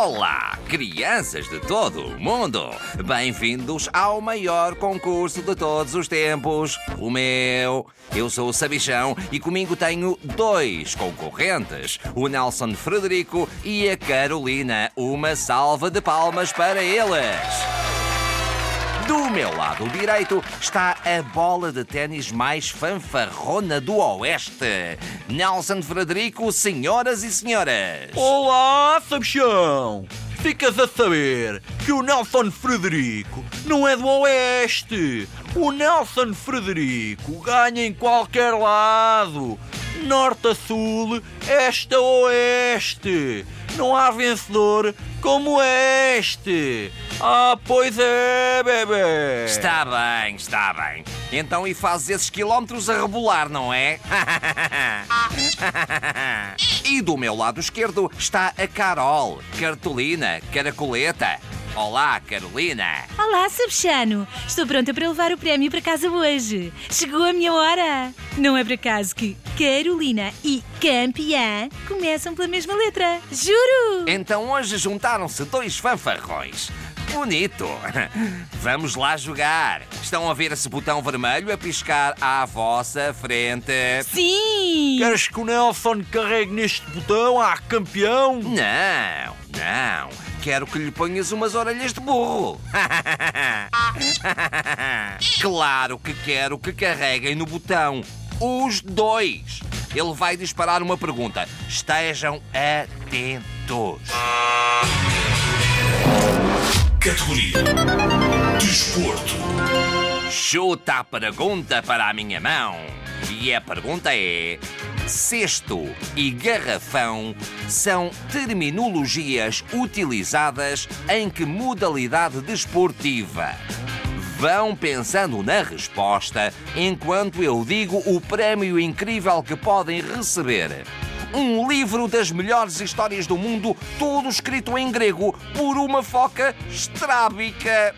Olá, crianças de todo o mundo! Bem-vindos ao maior concurso de todos os tempos, o meu. Eu sou o Sabichão e comigo tenho dois concorrentes, o Nelson Frederico e a Carolina. Uma salva de palmas para eles! Do meu lado direito está a bola de ténis mais fanfarrona do Oeste. Nelson Frederico, senhoras e senhores. Olá, Sabichão! Ficas a saber que o Nelson Frederico não é do Oeste. O Nelson Frederico ganha em qualquer lado. Norte a sul, este a oeste. Não há vencedor como este. Ah, pois é, bebê. Está bem, está bem. Então e fazes esses quilómetros a rebolar, não é? e do meu lado esquerdo está a Carol, cartolina, caracoleta. Olá, Carolina. Olá, Sabichano! Estou pronta para levar o prémio para casa hoje. Chegou a minha hora! Não é por acaso que Carolina e campeã começam pela mesma letra. Juro! Então hoje juntaram-se dois fanfarrões. Bonito! Vamos lá jogar. Estão a ver esse botão vermelho a piscar à vossa frente? Sim! Queres que o Nelson carregue neste botão? Ah, campeão! Não, não. Quero que lhe ponhas umas orelhas de burro. claro que quero que carreguem no botão. Os dois. Ele vai disparar uma pergunta. Estejam atentos. Categoria Desporto. Chuta a pergunta para a minha mão. E a pergunta é: cesto e garrafão são terminologias utilizadas em que modalidade desportiva? Vão pensando na resposta enquanto eu digo o prémio incrível que podem receber. Um livro das melhores histórias do mundo, todo escrito em grego por uma foca estrábica.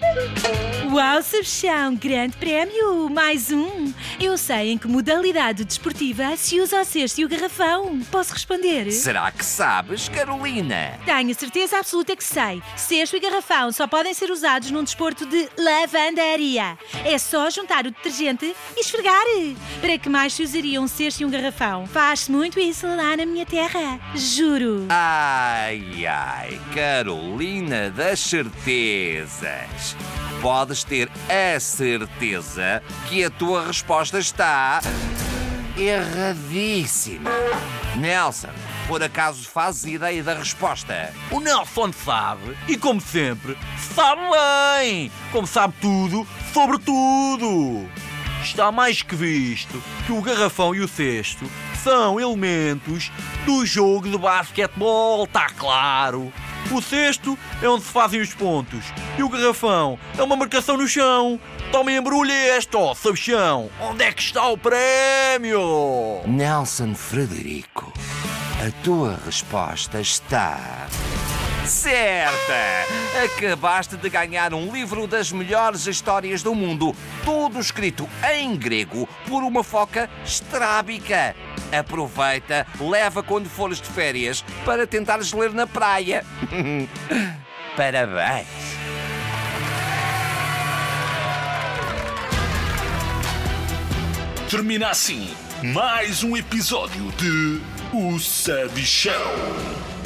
Uau, Sabichão! Grande prémio! Mais um! Eu sei em que modalidade desportiva se usa o cesto e o garrafão. Posso responder? Será que sabes, Carolina? Tenho certeza absoluta que sei. Cesto e garrafão só podem ser usados num desporto de lavandaria. É só juntar o detergente e esfregar. Para que mais se usaria um cesto e um garrafão? Faz-se muito isso lá na minha terra. Juro. Ai, ai, Carolina das certezas. Podes ter a certeza que a tua resposta está erradíssima. Nelson, por acaso fazes ideia da resposta? O Nelson sabe, e como sempre, sabe bem! Como sabe tudo sobre tudo! Está mais que visto que o garrafão e o cesto são elementos do jogo de basquetebol, está claro! O cesto é onde se fazem os pontos e o garrafão é uma marcação no chão. Toma embrulha este, ó, sabichão! Onde é que está o prémio? Nelson Frederico, a tua resposta está. Certa! Acabaste de ganhar um livro das melhores histórias do mundo, todo escrito em grego por uma foca estrábica. Aproveita, leva quando fores de férias para tentares ler na praia. Parabéns! Termina assim mais um episódio de O Sabichão.